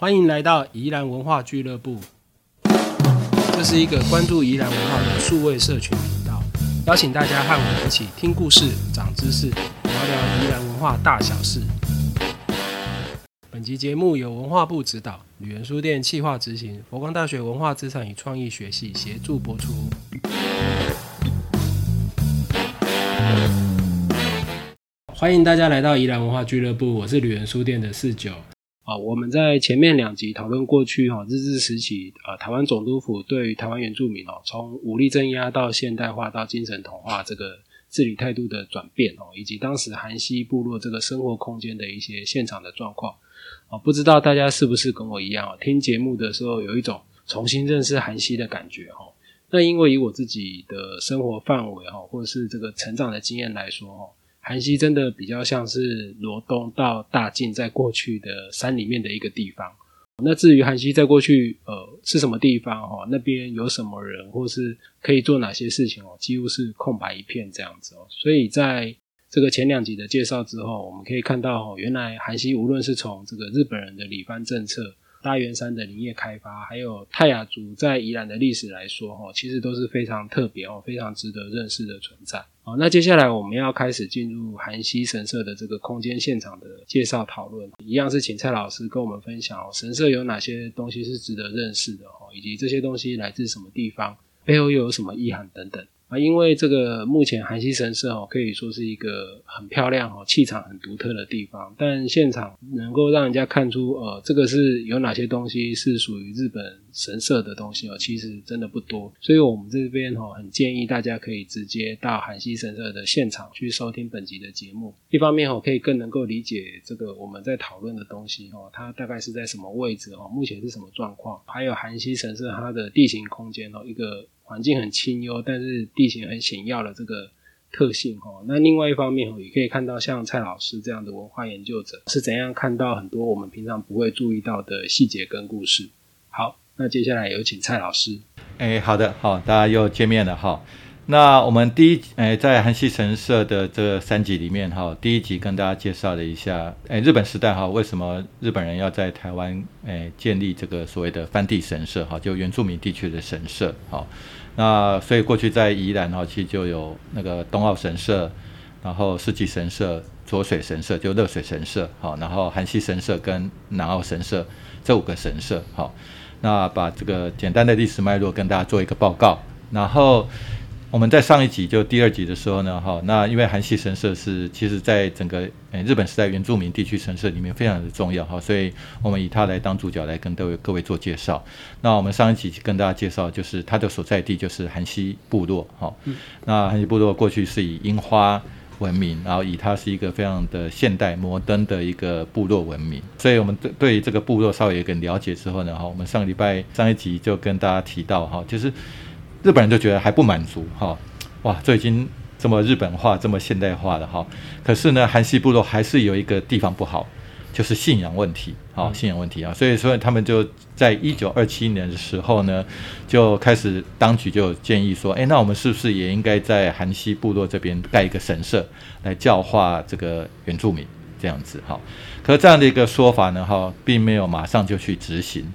欢迎来到宜兰文化俱乐部，这是一个关注宜兰文化的数位社群频道，邀请大家和我一起听故事、长知识，聊聊宜兰文化大小事。本集节目由文化部指导，旅人书店企划执行，佛光大学文化资产与创意学系协助播出。欢迎大家来到宜兰文化俱乐部，我是旅人书店的四九。啊，我们在前面两集讨论过去哈日治时期，呃，台湾总督府对于台湾原住民哦，从武力镇压到现代化到精神同化这个治理态度的转变哦，以及当时韩西部落这个生活空间的一些现场的状况啊，不知道大家是不是跟我一样哦，听节目的时候有一种重新认识韩西的感觉哈？那因为以我自己的生活范围哈，或者是这个成长的经验来说哈。韩溪真的比较像是罗东到大晋在过去的山里面的一个地方。那至于韩溪在过去呃是什么地方哦，那边有什么人，或是可以做哪些事情哦，几乎是空白一片这样子哦。所以在这个前两集的介绍之后，我们可以看到哦，原来韩溪无论是从这个日本人的里番政策。大元山的林业开发，还有泰雅族在宜兰的历史来说，哈，其实都是非常特别哦，非常值得认识的存在。好，那接下来我们要开始进入韩溪神社的这个空间现场的介绍讨论，一样是请蔡老师跟我们分享哦，神社有哪些东西是值得认识的哦，以及这些东西来自什么地方，背后又有什么意涵等等。啊，因为这个目前韩溪神社哦，可以说是一个很漂亮哦，气场很独特的地方。但现场能够让人家看出，呃，这个是有哪些东西是属于日本神社的东西哦，其实真的不多。所以我们这边哦，很建议大家可以直接到韩溪神社的现场去收听本集的节目。一方面哦，可以更能够理解这个我们在讨论的东西哦，它大概是在什么位置哦，目前是什么状况，还有韩溪神社它的地形空间哦，一个。环境很清幽，但是地形很险要的这个特性哦。那另外一方面哦，也可以看到像蔡老师这样的文化研究者是怎样看到很多我们平常不会注意到的细节跟故事。好，那接下来有请蔡老师。哎，好的，好，大家又见面了哈。那我们第一，哎，在韩系神社的这三集里面哈，第一集跟大家介绍了一下，哎，日本时代哈，为什么日本人要在台湾哎建立这个所谓的翻地神社哈，就原住民地区的神社哈。那所以过去在宜兰哈，其实就有那个东澳神社，然后世纪神社、浊水神社就热水神社好，然后韩系神社跟南澳神社这五个神社好。那把这个简单的历史脉络跟大家做一个报告，然后。我们在上一集就第二集的时候呢，哈，那因为韩系神社是其实在整个诶日本时代原住民地区神社里面非常的重要哈，所以我们以它来当主角来跟各位各位做介绍。那我们上一集跟大家介绍就是它的所在地就是韩西部落哈，那韩西部落过去是以樱花闻名，然后以它是一个非常的现代摩登的一个部落闻名，所以我们对对这个部落稍微有个了解之后呢，哈，我们上个礼拜上一集就跟大家提到哈，就是。日本人就觉得还不满足哈，哇，这已经这么日本化、这么现代化了哈。可是呢，韩系部落还是有一个地方不好，就是信仰问题，好，信仰问题啊。所以说，他们就在一九二七年的时候呢，就开始当局就建议说，哎，那我们是不是也应该在韩系部落这边盖一个神社，来教化这个原住民这样子哈？可这样的一个说法呢，哈，并没有马上就去执行。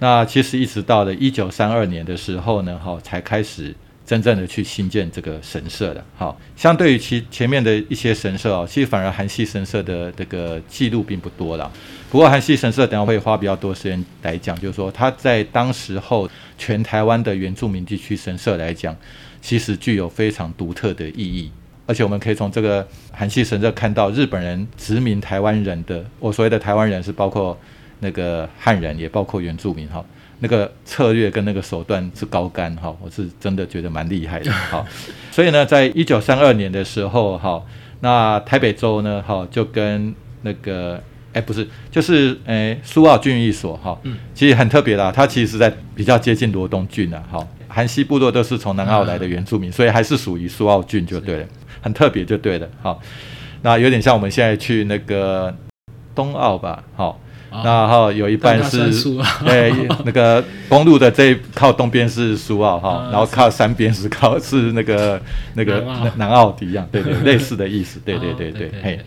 那其实一直到了一九三二年的时候呢，哈，才开始真正的去新建这个神社的。好，相对于其前面的一些神社哦，其实反而韩系神社的这个记录并不多了。不过韩系神社等下会花比较多时间来讲，就是说它在当时候全台湾的原住民地区神社来讲，其实具有非常独特的意义。而且我们可以从这个韩系神社看到日本人殖民台湾人的，我所谓的台湾人是包括。那个汉人也包括原住民哈，那个策略跟那个手段是高干哈，我是真的觉得蛮厉害的 哈。所以呢，在一九三二年的时候哈，那台北州呢哈就跟那个哎不是就是哎苏澳郡一所哈，其实很特别啦，它其实是在比较接近罗东郡的哈，韩西部落都是从南澳来的原住民，所以还是属于苏澳郡就对了，很特别就对了哈。那有点像我们现在去那个东澳吧，好。然后有一半是，对，那个 公路的这靠东边是苏澳哈，然后靠山边是靠是那个那个南澳的一样，对对，类似的意思，对对对对，嘿。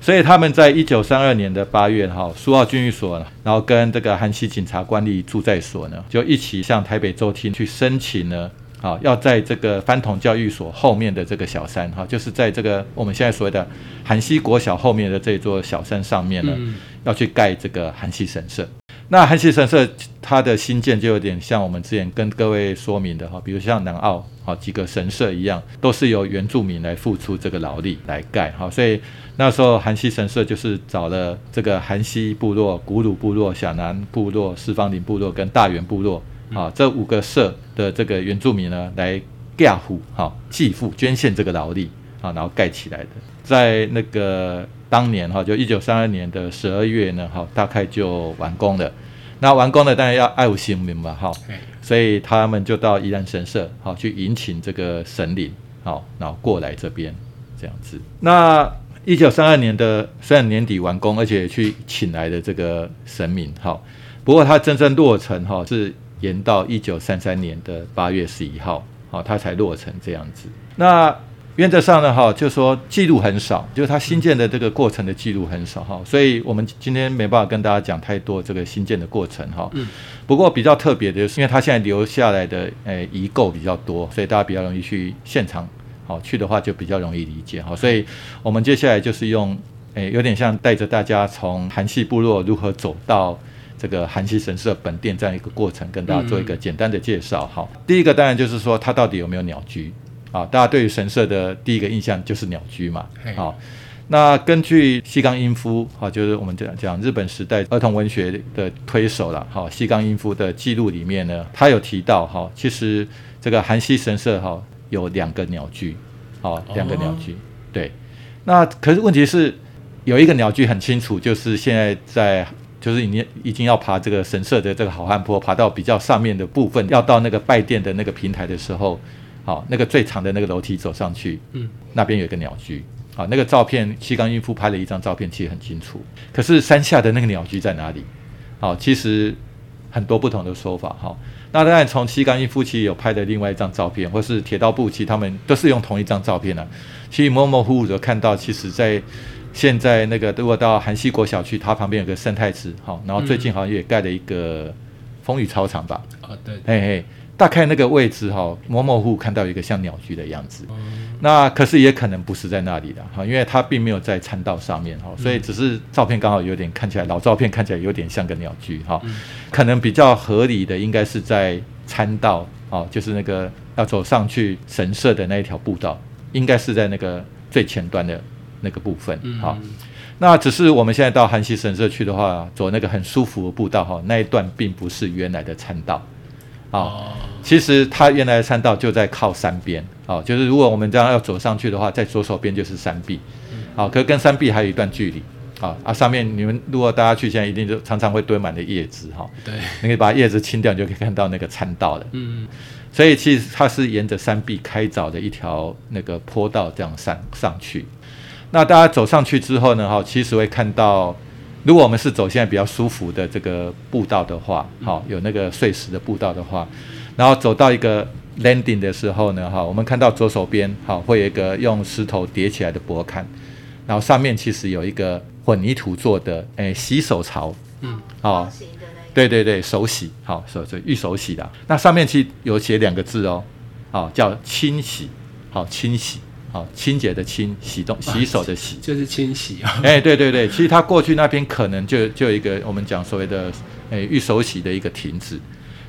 所以他们在一九三二年的八月，哈，苏澳军役所，然后跟这个韩西警察官吏驻在所呢，就一起向台北州厅去申请呢，啊，要在这个番童教育所后面的这个小山，哈，就是在这个我们现在所谓的韩西国小后面的这座小山上面呢，要去盖这个韩西神社。那韩系神社它的新建就有点像我们之前跟各位说明的哈，比如像南澳好几个神社一样，都是由原住民来付出这个劳力来盖哈，所以那时候韩系神社就是找了这个韩西部落、古鲁部落、小南部落、四方林部落跟大原部落啊这五个社的这个原住民呢来盖户哈寄付捐献这个劳力啊，然后盖起来的，在那个。当年哈，就一九三二年的十二月呢，哈，大概就完工了。那完工了，当然要爱护新民嘛，哈，所以他们就到宜兰神社，好去迎请这个神灵，好，然后过来这边这样子。那一九三二年的虽然年底完工，而且去请来的这个神明，哈，不过它真正落成哈是延到一九三三年的八月十一号，好，它才落成这样子。那原则上呢，哈，就说记录很少，就是它新建的这个过程的记录很少，哈，所以我们今天没办法跟大家讲太多这个新建的过程，哈。嗯。不过比较特别的就是，因为它现在留下来的诶遗构比较多，所以大家比较容易去现场，好去的话就比较容易理解，哈。所以我们接下来就是用诶有点像带着大家从韩系部落如何走到这个韩系神社本店这样一个过程，跟大家做一个简单的介绍，哈。第一个当然就是说它到底有没有鸟居。啊，大家对于神社的第一个印象就是鸟居嘛。好，那根据西冈英夫，好，就是我们讲讲日本时代儿童文学的推手了。好，西冈英夫的记录里面呢，他有提到哈，其实这个韩西神社哈有两个鸟居，好，两个鸟居。对，那可是问题是有一个鸟居很清楚，就是现在在就是已经已经要爬这个神社的这个好汉坡，爬到比较上面的部分，要到那个拜殿的那个平台的时候。好，那个最长的那个楼梯走上去，嗯，那边有一个鸟居。好，那个照片，西冈英夫拍了一张照片，其实很清楚。可是山下的那个鸟居在哪里？好，其实很多不同的说法。好，那当然从西冈英夫其实有拍的另外一张照片，或是铁道部其实他们都是用同一张照片呢。其实模模糊糊的看到，其实在现在那个如果到韩西国小区，它旁边有个生态池，好，然后最近好像也盖了一个风雨操场吧？啊，对，嘿嘿。大概那个位置哈，模模糊糊看到一个像鸟居的样子，那可是也可能不是在那里的哈，因为它并没有在餐道上面哈，所以只是照片刚好有点看起来老照片看起来有点像个鸟居哈，可能比较合理的应该是在餐道哦，就是那个要走上去神社的那一条步道，应该是在那个最前端的那个部分好。那只是我们现在到韩西神社去的话，走那个很舒服的步道哈，那一段并不是原来的参道。哦，其实它原来的山道就在靠山边，哦，就是如果我们这样要走上去的话，在左手边就是山壁，好，可跟山壁还有一段距离，啊啊，上面你们如果大家去，现在一定就常常会堆满了叶子，哈，对，你可以把叶子清掉，你就可以看到那个参道了，嗯，所以其实它是沿着山壁开凿的一条那个坡道这样上上去，那大家走上去之后呢，哈，其实会看到。如果我们是走现在比较舒服的这个步道的话，好，有那个碎石的步道的话，然后走到一个 landing 的时候呢，哈，我们看到左手边好会有一个用石头叠起来的薄坎，然后上面其实有一个混凝土做的诶洗手槽，嗯，哦，对对对，手洗，好手这预手洗的，那上面其实有写两个字哦，好叫清洗，好清洗。好，清洁的清，洗动洗手的洗，就是清洗啊。哎，对对对，其实他过去那边可能就就有一个我们讲所谓的诶预手洗的一个亭子，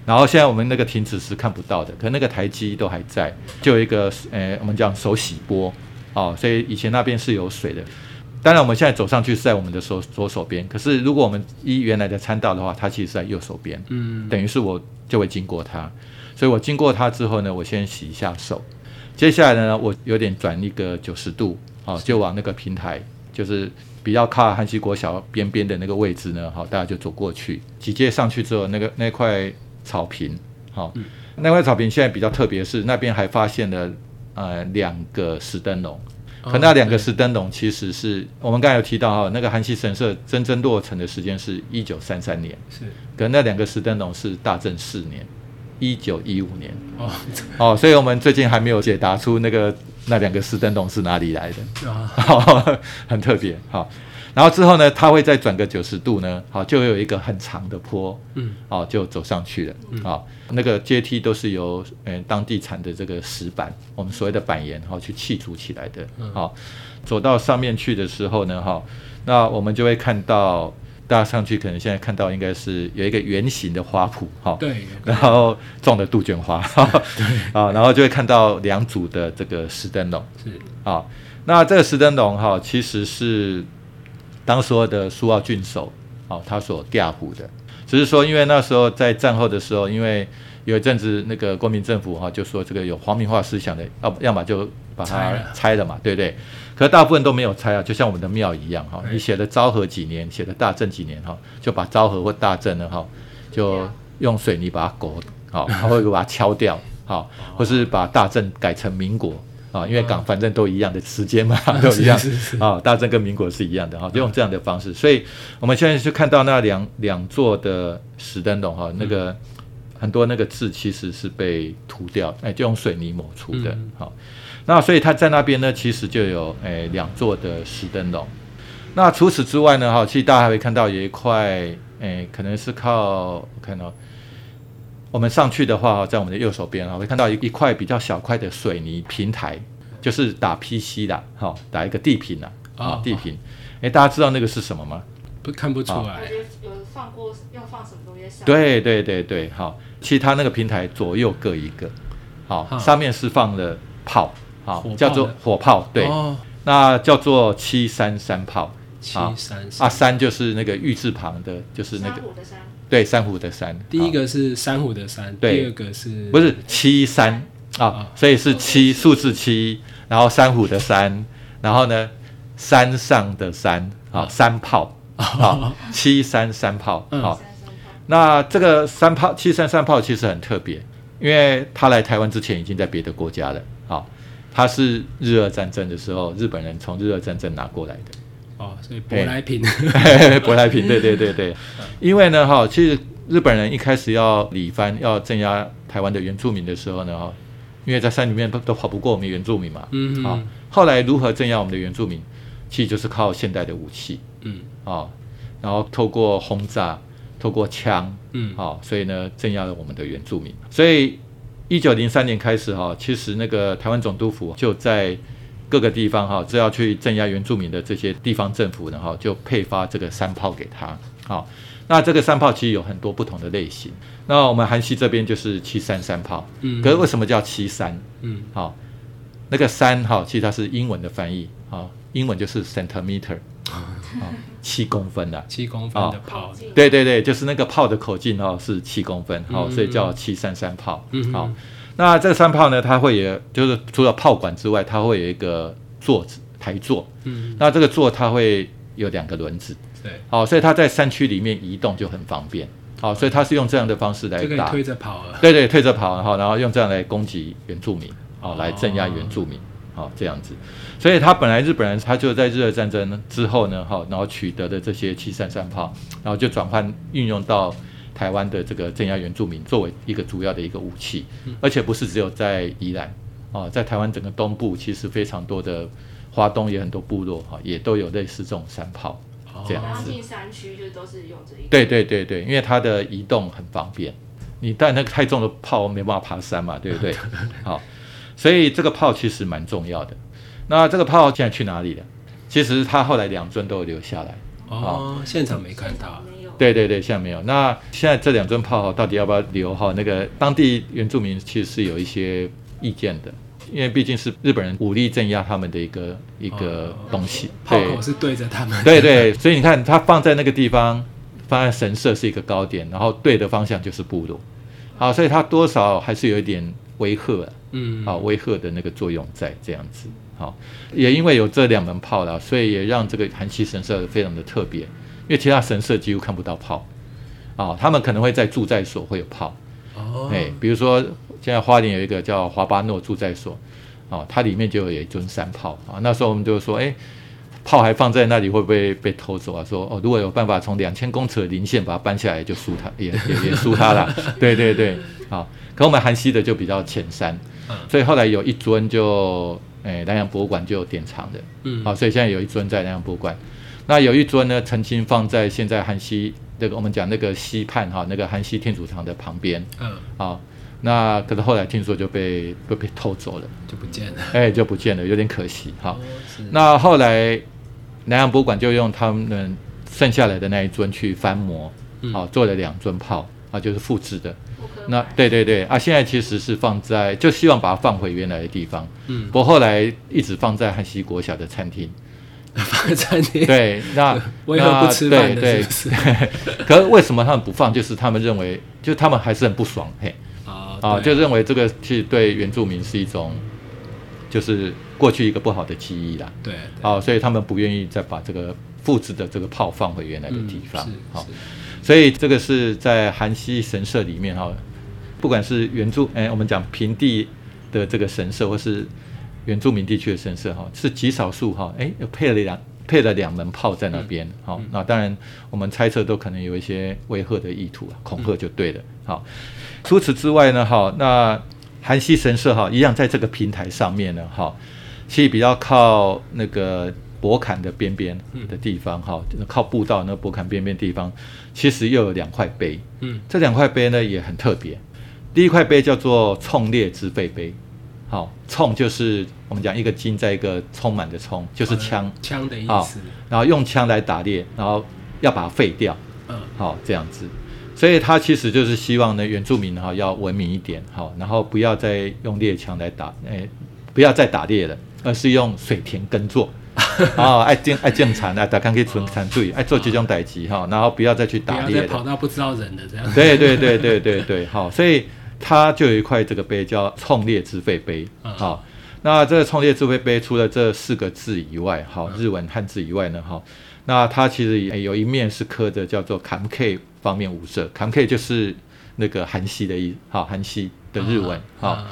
然后现在我们那个亭子是看不到的，可那个台基都还在，就有一个诶我们讲手洗波，哦，所以以前那边是有水的。当然我们现在走上去是在我们的手左手边，可是如果我们依原来的参道的话，它其实是在右手边，嗯，等于是我就会经过它，所以我经过它之后呢，我先洗一下手。接下来呢，我有点转一个九十度，好，就往那个平台，就是比较靠汉西国小边边的那个位置呢，好，大家就走过去。几阶上去之后，那个那块草坪，好，那块草坪现在比较特别，是那边还发现了呃两个石灯笼，可那两个石灯笼其实是我们刚才有提到哈，那个韩西神社真正落成的时间是一九三三年，是，可那两个石灯笼是大正四年。一九一五年。哦。哦，所以我们最近还没有解答出那个那两个石灯笼是哪里来的。啊，很特别。好，然后之后呢，它会再转个九十度呢，好，就有一个很长的坡，嗯，好，就走上去了，好，那个阶梯都是由呃当地产的这个石板，我们所谓的板岩，好去砌筑起来的，好，走到上面去的时候呢，哈，那我们就会看到。大家上去可能现在看到应该是有一个圆形的花圃，哈，对，然后种的杜鹃花，对，啊，然后就会看到两组的这个石灯笼，是。啊，那这个石灯笼哈，其实是当时候的苏澳郡守，哦，他所调虎的，只是说因为那时候在战后的时候，因为有一阵子那个国民政府哈就说这个有皇民化思想的，要要么就把它拆了嘛，对不对？可大部分都没有拆啊，就像我们的庙一样哈。你写的昭和几年，写的大正几年哈，就把昭和或大正呢哈，就用水泥把它裹好，或者把它敲掉好，或是把大正改成民国啊，因为港反正都一样的时间嘛，都一样啊。大正跟民国是一样的哈，就用这样的方式。所以我们现在就看到那两两座的石灯笼哈，那个很多那个字其实是被涂掉，哎，就用水泥抹出的好。那所以他在那边呢，其实就有诶两座的石灯笼。那除此之外呢，哈，其实大家还会看到有一块诶，可能是靠我看到我们上去的话，在我们的右手边啊，会看到一一块比较小块的水泥平台，就是打 PC 的，哈，打一个地平啊，啊，地坪。诶，大家知道那个是什么吗？不看不出来。有放过要放什么东西上？对对对对，好，其实它那个平台左右各一个，好，上面是放了炮。好，叫做火炮，对，那叫做七三三炮，七三三。啊，三就是那个玉字旁的，就是那个对，珊瑚的珊。第一个是珊瑚的珊，第二个是不是七三啊？所以是七数字七，然后珊瑚的珊，然后呢山上的山，啊，山炮。啊，七三三炮啊。那这个三炮七三三炮其实很特别，因为他来台湾之前已经在别的国家了，好。它是日俄战争的时候，日本人从日俄战争拿过来的。哦，所以舶来品，舶来品，对对对对。因为呢，哈，其实日本人一开始要理番，要镇压台湾的原住民的时候呢，哈，因为在山里面都都跑不过我们原住民嘛，嗯，啊，后来如何镇压我们的原住民，其实就是靠现代的武器，嗯，啊，然后透过轰炸，透过枪，嗯，好，所以呢，镇压了我们的原住民，所以。一九零三年开始哈，其实那个台湾总督府就在各个地方哈，只要去镇压原住民的这些地方政府呢哈，就配发这个山炮给他。好，那这个山炮其实有很多不同的类型。那我们韩系这边就是七三三炮，嗯，可是为什么叫七三？嗯，好，那个三哈，其实它是英文的翻译，好，英文就是 centimeter。啊，七公分的，七公分的炮，对对对，就是那个炮的口径哦，是七公分，好，所以叫七三三炮。好，那这个三炮呢，它会有，就是除了炮管之外，它会有一个座子台座。嗯，那这个座它会有两个轮子。对，好，所以它在山区里面移动就很方便。好，所以它是用这样的方式来打，推着跑了。对对，推着跑，然后然后用这样来攻击原住民，好，来镇压原住民。好，这样子，所以他本来日本人他就在日俄战争之后呢，哈，然后取得的这些七三三炮，然后就转换运用到台湾的这个镇压原住民作为一个主要的一个武器，而且不是只有在宜兰，哦，在台湾整个东部其实非常多的华东也很多部落哈，也都有类似这种山炮，这样子。进山区就都是用这一。对对对对，因为它的移动很方便，你带那个太重的炮没办法爬山嘛，对不对？好。所以这个炮其实蛮重要的。那这个炮现在去哪里了？其实他后来两尊都有留下来。哦，现场没看到。对对对，现在没有。那现在这两尊炮到底要不要留？哈，那个当地原住民其实是有一些意见的，因为毕竟是日本人武力镇压他们的一个一个东西。炮口是对着他们。对对，所以你看，它放在那个地方，放在神社是一个高点，然后对的方向就是部落。好，所以它多少还是有一点。威吓，嗯，好，威吓的那个作用在这样子，好，也因为有这两门炮啦，所以也让这个韩系神社非常的特别，因为其他神社几乎看不到炮，啊，他们可能会在住在所会有炮，哦，哎，比如说现在花莲有一个叫华巴诺住在所，哦，它里面就有一尊山炮，啊，那时候我们就说，哎，炮还放在那里会不会被偷走啊？说，哦，如果有办法从两千公尺的零线把它搬下来，就输他，也也也输他了，对对对，好。可我们韩系的就比较浅山，所以后来有一尊就诶南洋博物馆就典藏的，嗯，好，所以现在有一尊在南洋博物馆。那有一尊呢，曾经放在现在韩西那个我们讲那个西畔哈，那个韩西天主堂的旁边嗯，啊。那可是后来听说就被被被偷走了，就不见了。哎，就不见了，有点可惜哈。哦，那后来南洋博物馆就用他们剩下来的那一尊去翻模，嗯啊，做了两尊炮啊，就是复制的。那对对对啊，现在其实是放在，就希望把它放回原来的地方。嗯不，过后来一直放在汉西国小的餐厅。放在餐厅。对，那 为何不吃饭的？那对是不是？对，可是为什么他们不放？就是他们认为，就他们还是很不爽，嘿啊啊，就认为这个是对原住民是一种，就是过去一个不好的记忆啦。对，对啊，所以他们不愿意再把这个复制的这个炮放回原来的地方。嗯好、所以这个是在韩西神社里面哈，不管是原住哎，我们讲平地的这个神社，或是原住民地区的神社哈，是极少数哈，哎，配了两配了两门炮在那边。嗯好、那当然我们猜测都可能有一些威吓的意图啊，恐吓就对了。好、除此之外呢，哈，那韩西神社哈，一样在这个平台上面呢，哈，其实比较靠那个博坎的边边的地方，哈、靠步道那博坎边边地方，其实又有两块碑。嗯这两块碑呢也很特别。第一块碑叫做冲烈之废碑，好，冲就是我们讲一个金在一个充满的充，就是枪，枪的意好思。然后用枪来打猎，然后要把它废掉。嗯好、这样子。所以他其实就是希望呢，原住民哈、要文明一点，好、然后不要再用猎枪来打，哎，不要再打猎了，而是用水田耕作。啊，爱种爱种田啊，大家可以存产注意，爱做这种代志哈，然后不要再去打猎跑。到不知道人的这样。对对对对对对，好，所以它就有一块这个碑叫“冲烈之废碑”。嗯。好，那这个“冲烈之废碑”除了这四个字以外，好，日文汉字以外呢，哈，那它其实也有一面是刻的叫做“坎 K” 方面五色，“坎 K” 就是那个韩系的意，好，韩系的日文，好，啊。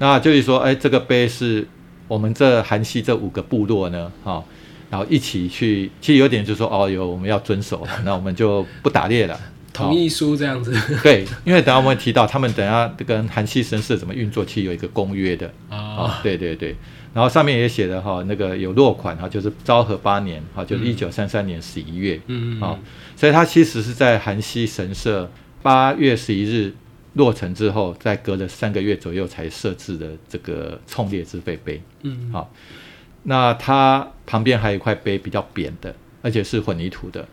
那就是说，哎，这个碑是我们这韩系这五个部落呢，哈、然后一起去，其实有点就是说，哦，有我们要遵守，那我们就不打猎了。同意书这样子。对，因为等下我们会提到，他们等一下跟韩系神社怎么运作，其实有一个公约的。啊、啊，对对对，然后上面也写了哈，那个有落款哈，就是昭和八年哈，就是一九三三年十一月，嗯啊、所以它其实是在韩系神社八月十一日落成之后，在隔了三个月左右才设置的这个冲烈之废碑。嗯好、那它旁边还有一块碑比较扁的，而且是混凝土的，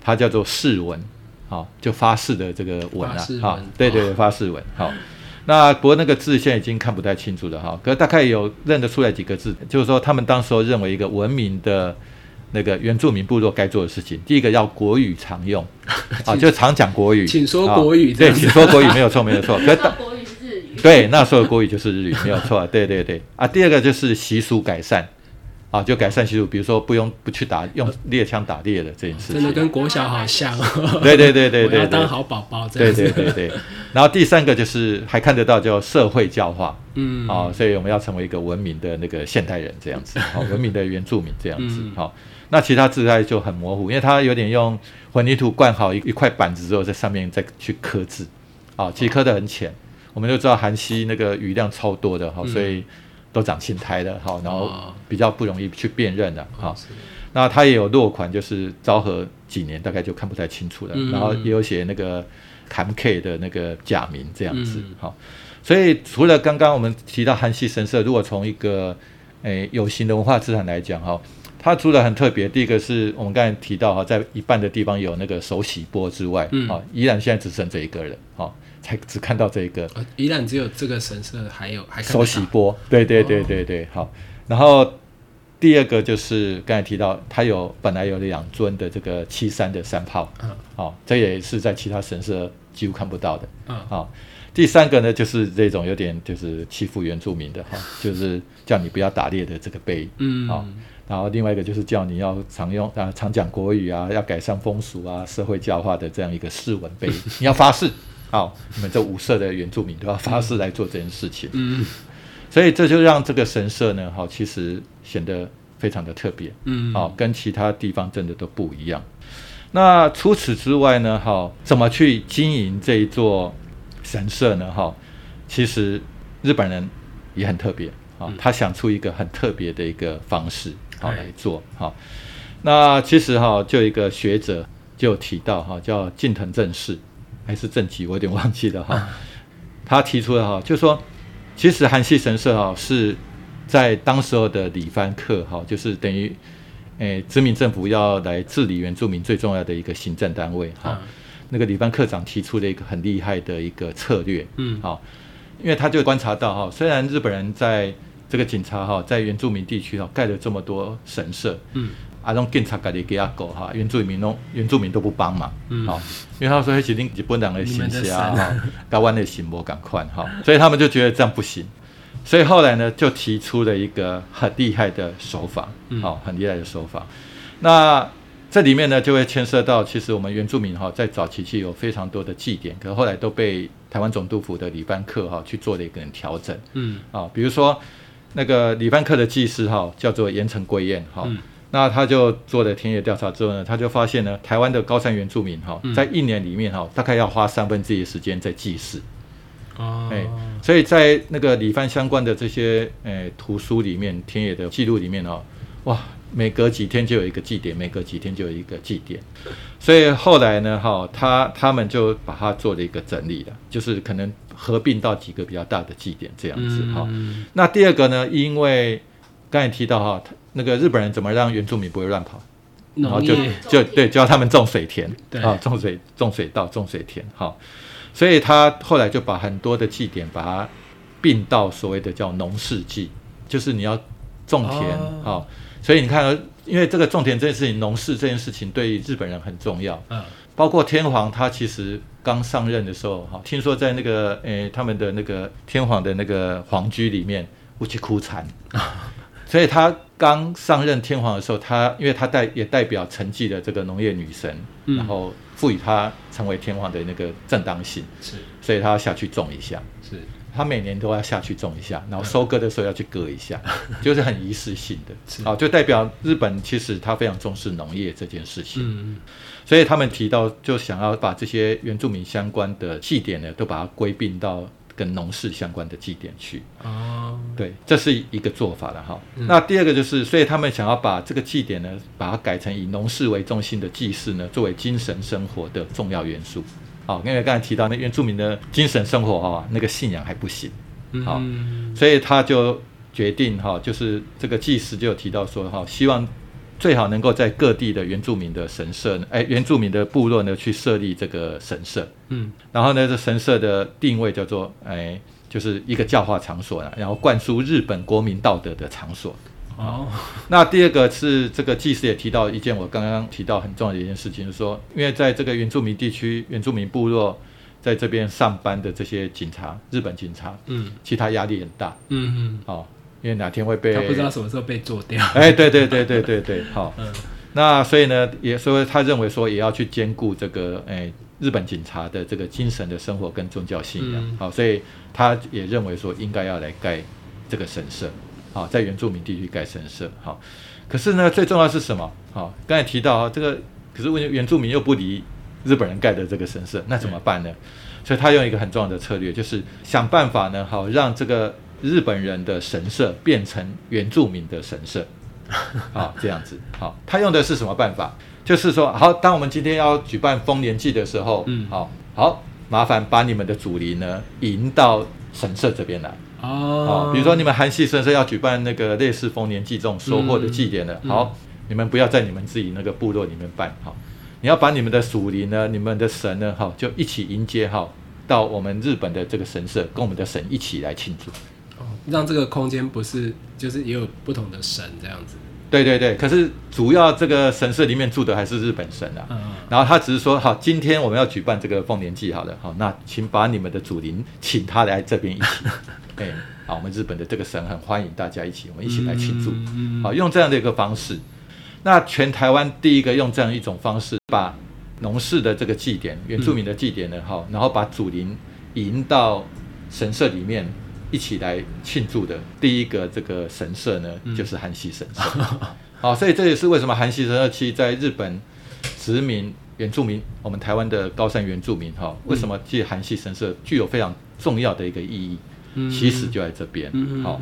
它叫做世文，好、就发誓的这个文啊发誓，好、文对对发誓文，好、那不过那个字现在已经看不太清楚了哈，可是大概有认得出来几个字，就是说他们当时候认为一个文明的那个原住民部落该做的事情，第一个要国语常用，啊，就常讲国语，请说啊国语这对，请说国语没有错，没有错。可是 国语是日语，对那时候的国语就是日语，没有错，对对对啊。第二个就是习俗改善，啊，就改善习俗，比如说不用不去打用猎枪打猎的这件事情真的。跟国小好像哦。对对对对对对当好宝宝这对。对对对。然后第三个就是还看得到叫社会教化，嗯，啊、所以我们要成为一个文明的那个现代人这样子，好、文明的原住民这样子嗯，好、那其他字态就很模糊，因为它有点用混凝土灌好一一块板子之后，在上面再去刻字，啊、其实刻得很浅。我们都知道韩熙那个雨量超多的哈、嗯所以都长青苔的，好，然后哦比较不容易去辨认的，好、哦那它也有落款，就是昭和几年，大概就看不太清楚了。嗯。然后也有写那个坎 K 的那个假名这样子嗯，好、所以除了刚刚我们提到韩系神社，如果从一个诶有形的文化资产来讲哈，它除了很特别，第一个是我们刚才提到哈，在一半的地方有那个手洗钵之外，嗯。啊、依然现在只剩这一个了，好、才只看到这一个。呃依然只有这个神社还有还看得手到洗钵，对对对对对，好。然后第二个就是刚才提到，它有本来有两尊的这个七三的山炮，嗯哦，这也是在其他神社几乎看不到的，嗯好。第三个呢，就是这种有点就是欺负原住民的哈，就是叫你不要打猎的这个碑，嗯好然后另外一个就是叫你要常用啊常讲国语啊，要改善风俗啊，社会教化的这样一个誓文碑，你要发誓，好，你们这五社的原住民都要发誓来做这件事情。嗯所以这就让这个神社呢，哈，其实显得非常的特别，嗯好，跟其他地方真的都不一样。那除此之外呢，哈，怎么去经营这一座神社呢？哈，其实日本人也很特别，啊，他想出一个很特别的一个方式，好哎来做，好。那其实哈，就一个学者就提到哈，叫近藤正士还是正吉，我有点忘记了哈。他提出了哈，就说其实韩系神社哈是在当时候的里番克哈，就是等于诶殖民政府要来治理原住民最重要的一个行政单位哈。那个里番科长提出了一个很厉害的一个策略，嗯，好，因为他就观察到哈，虽然日本人在这个警察哈在原住民地区哈盖了这么多神社，嗯。啊，种警察家己给阿狗哈，原住民拢原住民都不帮忙，好，因为他说是恁日本人的形象哈，跟湾的行无赶快哈，所以他们就觉得这样不行，所以后来呢就提出了一个很厉害的手法，好，很厉害的手法。那这里面呢就会牵涉到，其实我们原住民哈在早期期有非常多的祭典，可后来都被台湾总督府的礼班课哈去做了一个调整，嗯，啊，比如说那个礼班课的祭司哈叫做盐城归燕哈。那他就做了田野调查之后呢，他就发现呢，台湾的高山原住民哈，在一年里面哈，大概要花三分之一的时间在祭祀。哦，哎，所以在那个李帆相关的这些诶图书里面，田野的记录里面哦，哇，每隔几天就有一个祭典，每隔几天就有一个祭典。所以后来呢，哈，他他们就把它做了一个整理了，就是可能合并到几个比较大的祭典这样子哈。那第二个呢，因为刚才提到哈，那个日本人怎么让原住民不会乱跑？然后就就对，教他们种水田，啊，种水种水稻种水田，好，所以他后来就把很多的祭典把它并到所谓的叫农事祭，就是你要种田，好，所以你看，因为这个种田这件事情，农事这件事情对日本人很重要，嗯，包括天皇他其实刚上任的时候，哈，听说在那个诶他们的那个天皇的那个皇居里面，乌去哭惨。所以他刚上任天皇的时候，他因为他代也代表承继了这个农业女神，然后赋予他成为天皇的那个正当性，是，所以他要下去种一下，是，他每年都要下去种一下，然后收割的时候要去割一下，就是很仪式性的，好，就代表日本其实他非常重视农业这件事情，嗯，所以他们提到就想要把这些原住民相关的祭典呢，都把它归并到。跟农事相关的祭典去哦，对，这是一个做法了哈。那第二个就是，所以他们想要把这个祭典呢，把它改成以农事为中心的祭祀呢，作为精神生活的重要元素。好，因为刚才提到那原住民的精神生活哈，那个信仰还不行，好，所以他就决定哈，就是这个祭司就有提到说哈，希望。最好能够在各地的原住民的神社，哎，原住民的部落呢，去设立这个神社。嗯，然后呢，这神社的定位叫做，哎，就是一个教化场所了，然后灌输日本国民道德的场所。哦，那第二个是这个祭司也提到一件我刚刚提到很重要的一件事情，就是说，因为在这个原住民地区、原住民部落在这边上班的这些警察，日本警察，嗯，其他压力很大。嗯嗯，好。因为哪天会被他不知道什么时候被做掉。哎，对对对对对对，好。嗯。那所以呢，也所以他认为说也要去兼顾这个哎日本警察的这个精神的生活跟宗教信仰。好，所以他也认为说应该要来盖这个神社。好，在原住民地区盖神社。好，可是呢，最重要是什么？好，刚才提到啊，这个可是问原住民又不离日本人盖的这个神社，那怎么办呢？所以他用一个很重要的策略，就是想办法呢，好让这个。日本人的神社变成原住民的神社，好这样子，好，他用的是什么办法？就是说，好，当我们今天要举办丰年祭的时候，嗯，好，好，麻烦把你们的祖灵呢迎到神社这边来，哦，比如说你们韩系神社要举办那个类似丰年祭这种收获的祭典的，好，你们不要在你们自己那个部落里面办，好，你要把你们的属灵呢，你们的神呢，好，就一起迎接，好，到我们日本的这个神社，跟我们的神一起来庆祝。让这个空间不是，就是也有不同的神这样子。对对对，可是主要这个神社里面住的还是日本神啊。嗯。然后他只是说，好，今天我们要举办这个凤年祭，好了，好，那请把你们的祖灵请他来这边一起。哎，好，我们日本的这个神很欢迎大家一起，我们一起来庆祝。嗯。好，用这样的一个方式，那全台湾第一个用这样一种方式，把农事的这个祭典、原住民的祭典呢，好，然后把祖灵迎到神社里面。一起来庆祝的第一个这个神社呢，就是韩系神社。好，所以这也是为什么韩系神社其实在日本殖民原住民，我们台湾的高山原住民哈，为什么这韩系神社具有非常重要的一个意义？其实就在这边。好，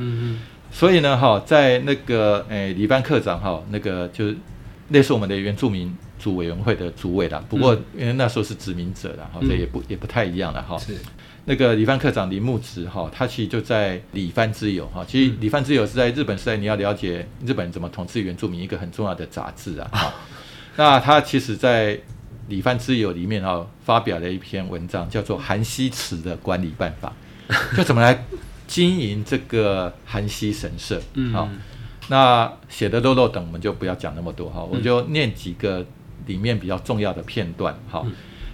所以呢哈，在那个诶，李班科长哈，那个就是类似我们的原住民族委员会的主委啦，不过因为那时候是殖民者啦，哈，嗯所以也不也不太一样了哈。是，那个李帆科长林木直哈，他其实就在李帆之友哈，其实李帆之友是在日本时代，你要了解日本怎么统治原住民一个很重要的杂志啊哈。那他其实，在李帆之友里面哈，发表了一篇文章，叫做《韩熙祠的管理办法》，就怎么来经营这个韩熙神社。嗯好、那写的漏漏等我们就不要讲那么多哈，我就念几个里面比较重要的片段哈。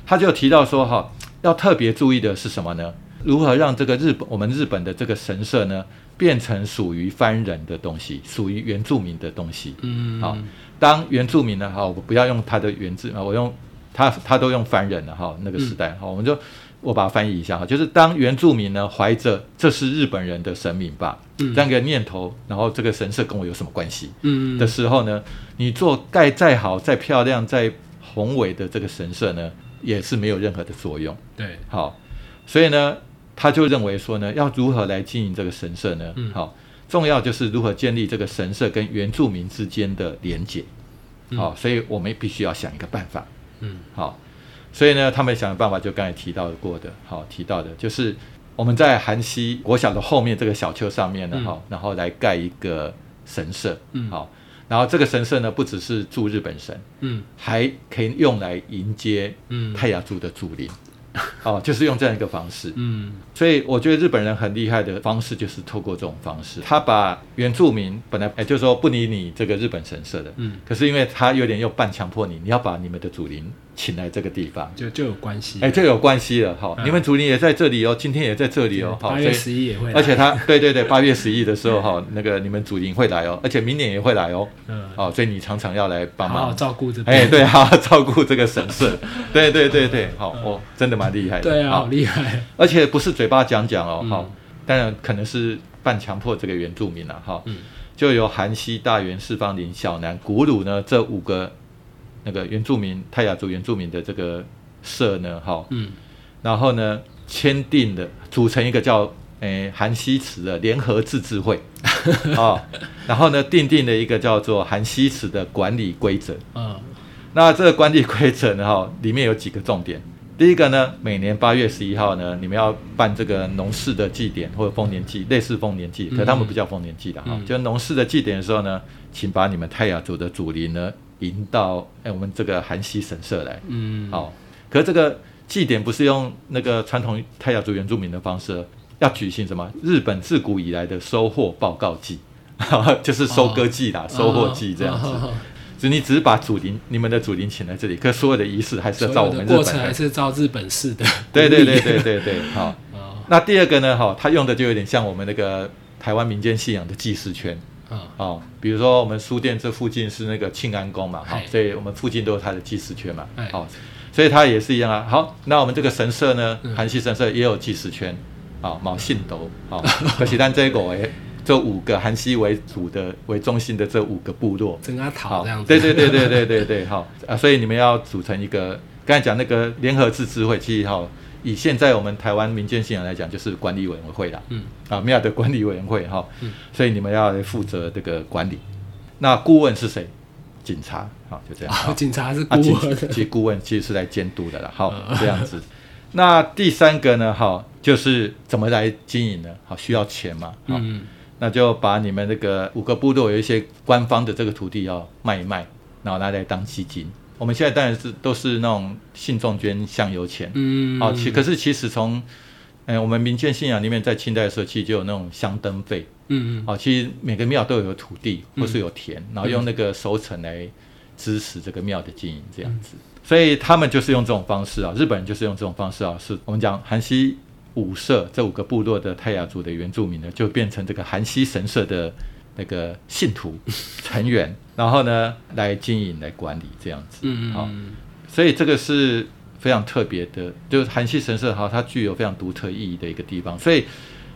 他就提到说哈，要特别注意的是什么呢？如何让这个日本我们日本的这个神社呢，变成属于番人的东西，属于原住民的东西。嗯，好，当原住民呢，哈，我不要用他的原字啊，我用他他都用番人了哈，那个时代。哈，我们就我把它翻译一下哈，就是当原住民呢怀着这是日本人的神明吧嗯。这样一个念头，然后这个神社跟我有什么关系？嗯。的时候呢，你做盖再好、再漂亮、再宏伟的这个神社呢，也是没有任何的作用。对，好，所以呢，他就认为说呢，要如何来经营这个神社呢？嗯好，重要就是如何建立这个神社跟原住民之间的连结。好，所以我们必须要想一个办法。嗯，好，所以呢，他们想的办法就刚才提到过的，好提到的就是我们在韩西国小的后面这个小丘上面呢，嗯好、然后来盖一个神社。嗯好，然后这个神社呢，不只是住日本神，嗯。还可以用来迎接嗯。泰雅族的祖灵。哦，就是用这样一个方式。嗯。所以我觉得日本人很厉害的方式就是透过这种方式，他把原住民本来哎就是说不理你这个日本神社的，嗯，可是因为他有点又半强迫你，你要把你们的祖灵请来这个地方，就就有关系。哎，就有关系了哈，嗯。你们祖灵也在这里哦，今天也在这里哦，好，八月十一也会来，而且他对对对，八月十一的时候哈，那个你们祖灵会来哦，而且明年也会来哦，嗯，哦，所以你常常要来帮好好忙。照顾这边。哎，对，好好照顾这个神社，对对对对，好，哦，真的蛮厉害的，对啊，好。好厉害。而且不是嘴巴讲讲哦，嗯。哈、当然可能是半强迫这个原住民了、哈、嗯。就由韩熙、大原、四方林、小南、古鲁呢这五个那个原住民泰雅族原住民的这个社呢，哈、嗯。然后呢签订的组成一个叫诶韩熙祠的联合自治会，哦，然后呢订定了一个叫做韩熙祠的管理规则，嗯。那这个管理规则呢，哈，里面有几个重点。第一个呢，每年八月十一号呢，你们要办这个农事的祭典或者丰年祭，类似丰年祭，可他们不叫丰年祭的哈，嗯。就农事的祭典的时候呢，请把你们泰雅族的祖灵呢迎到哎我们这个韩熙神社来。嗯，好、可是这个祭典不是用那个传统泰雅族原住民的方式，要举行什么日本自古以来的收获报告祭，就是收割祭啦、收获祭这样子。哦只你只是把祖灵你们的祖灵请来这里，可所有的仪式还是要照我所有的过程还们日本人。是照日本式的。对对对对对对，好。哦那第二个呢，哈，他用的就有点像我们那个台湾民间信仰的祭祀圈。啊哦，比如说我们书店这附近是那个庆安宫嘛，哈嗨，所以我们附近都有它的祭祀圈嘛好，哦，所以它也是一样啊。好，那我们这个神社呢嗯，韩系神社也有祭祀圈，啊，毛信斗，啊，可是但这个诶，这五个韩熙为主的为中心的这五个部落，整个讨好这样，子。对对对对对对对，好啊，所以你们要组成一个，刚才讲那个联合自治会，其实哈，以现在我们台湾民间信仰来讲，就是管理委员会啦，嗯啊，庙的管理委员会哈，嗯所以你们要来负责这个管理。那顾问是谁？警察，好，就这样。啊，警察是啊，其孤儿的。其实顾问其实是来监督的啦，好，嗯这样子。那第三个呢，哈，就是怎么来经营呢？好，需要钱嘛，好，嗯那就把你们那个五个部落有一些官方的这个土地要卖一卖，然后拿来当基金。我们现在当然是都是那种信众捐香油钱，嗯，好、其可是其实从，嗯、我们民间信仰里面，在清代的时候，其实就有那种香灯费，嗯嗯。好、其实每个庙都有土地或是有田，然后用那个收成来支持这个庙的经营，这样子。所以他们就是用这种方式啊，日本人就是用这种方式啊，是我们讲韩熙五社这五个部落的泰雅族的原住民呢，就变成这个韩熙神社的那个信徒 成员，然后呢来经营来管理这样子。嗯好嗯所以这个是非常特别的，就是韩系神社哈，它具有非常独特意义的一个地方。所以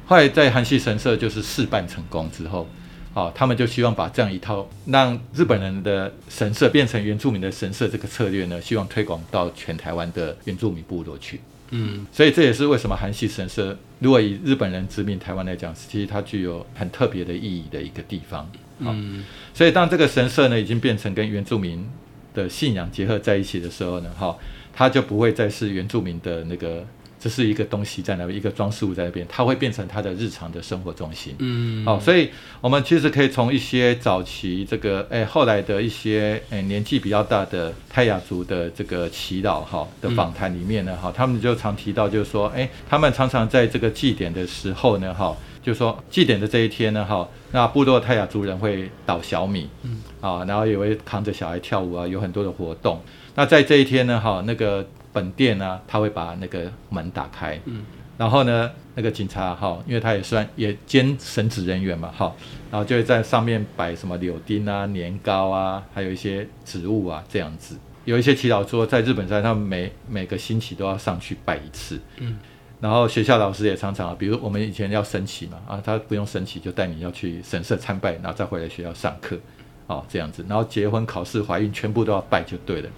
后来在韩系神社就是试办成功之后，好、他们就希望把这样一套让日本人的神社变成原住民的神社这个策略呢，希望推广到全台湾的原住民部落去。嗯所以这也是为什么韩系神社，如果以日本人殖民台湾来讲，其实它具有很特别的意义的一个地方。好嗯所以当这个神社呢已经变成跟原住民的信仰结合在一起的时候呢，哈，它就不会再是原住民的那个，这是一个东西在那边，一个装饰物在那边，它会变成它的日常的生活中心。嗯，好、所以我们其实可以从一些早期这个，哎，后来的一些，哎，年纪比较大的泰雅族的这个祈祷哈的访谈里面呢，哈、他们就常提到，就是说，哎，他们常常在这个祭典的时候呢，哈，就说祭典的这一天呢，哈，那部落泰雅族人会倒小米，嗯，啊，然后也会扛着小孩跳舞啊，有很多的活动。那在这一天呢，哈，那个本店呢，他会把那个门打开，嗯，然后呢，那个警察哈，因为他也算也兼神职人员嘛，哈，然后就会在上面摆什么柳丁啊、年糕啊，还有一些植物啊这样子。有一些祈祷说，在日本山，他们每每个星期都要上去拜一次，嗯，然后学校老师也常常啊，比如我们以前要升旗嘛，啊，他不用升旗，就带你要去神社参拜，然后再回来学校上课，哦，这样子，然后结婚、考试、怀孕，全部都要拜就对了，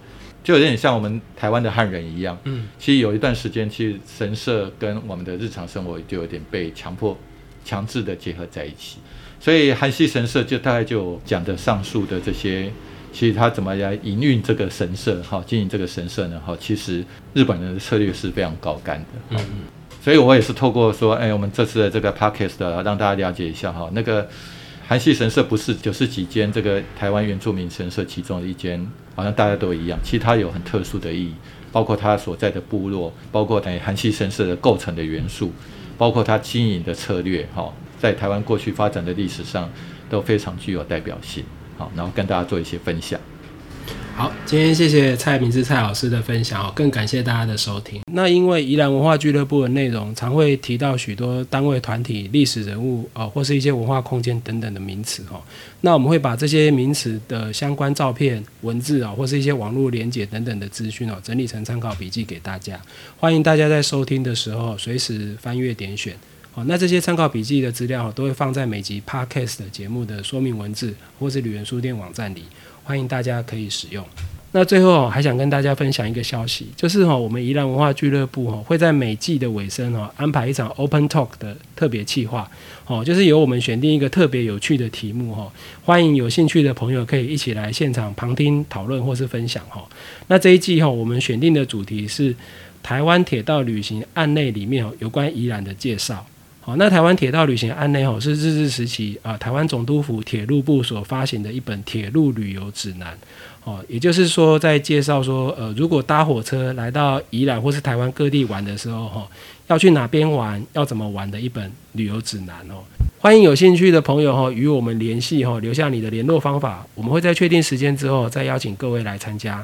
就有点像我们台湾的汉人一样。嗯其实有一段时间，其实神社跟我们的日常生活就有点被强迫、强制的结合在一起，所以韩系神社就大概就讲的上述的这些。其实他怎么来营运这个神社，哈，经营这个神社呢？哈，其实日本人的策略是非常高干的。嗯所以我也是透过说，哎，我们这次的这个 podcast 的让大家了解一下哈，那个韩系神社不是九十几间这个台湾原住民神社其中的一间，好像大家都一样，其他有很特殊的意义，包括它所在的部落，包括等于韩系神社的构成的元素，包括它经营的策略，哈，在台湾过去发展的历史上都非常具有代表性。好，然后跟大家做一些分享。好，今天谢谢蔡明志蔡老师的分享哦，更感谢大家的收听。那因为宜兰文化俱乐部的内容常会提到许多单位、团体、历史人物哦，或是一些文化空间等等的名词哦。那我们会把这些名词的相关照片、文字啊、哦，或是一些网络连接等等的资讯哦，整理成参考笔记给大家。欢迎大家在收听的时候随时翻阅点选。好，那这些参考笔记的资料都会放在每集 podcast 的节目的说明文字，或是旅人书店网站里，欢迎大家可以使用。那最后还想跟大家分享一个消息，就是哈，我们宜兰文化俱乐部哈会在每季的尾声哈安排一场 open talk 的特别企划，哦，就是由我们选定一个特别有趣的题目哈，欢迎有兴趣的朋友可以一起来现场旁听讨论或是分享哈。那这一季哈，我们选定的主题是台湾铁道旅行案内里面有关宜兰的介绍。好，那台湾铁道旅行案内哦是日治时期啊台湾总督府铁路部所发行的一本铁路旅游指南。哦，也就是说，在介绍说，呃，如果搭火车来到宜兰或是台湾各地玩的时候，哈、要去哪边玩，要怎么玩的一本旅游指南哦。欢迎有兴趣的朋友哈、与我们联系哈、留下你的联络方法，我们会在确定时间之后再邀请各位来参加。